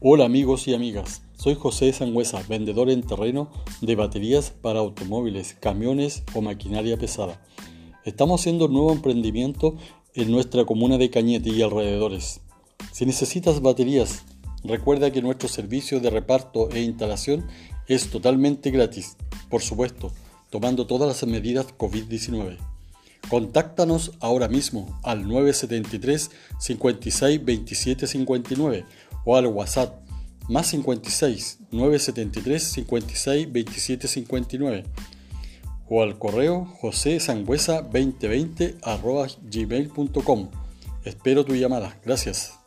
Hola amigos y amigas, soy José Sangüesa, vendedor en terreno de baterías para automóviles, camiones o maquinaria pesada. Estamos haciendo un nuevo emprendimiento en nuestra comuna de Cañete y alrededores. Si necesitas baterías, recuerda que nuestro servicio de reparto e instalación es totalmente gratis, por supuesto, tomando todas las medidas COVID-19. Contáctanos ahora mismo al 973 56 27 59 o al WhatsApp más 56 973 56 27 59 o al correo josesangüesa 2020 gmail.com. Espero tu llamada. Gracias.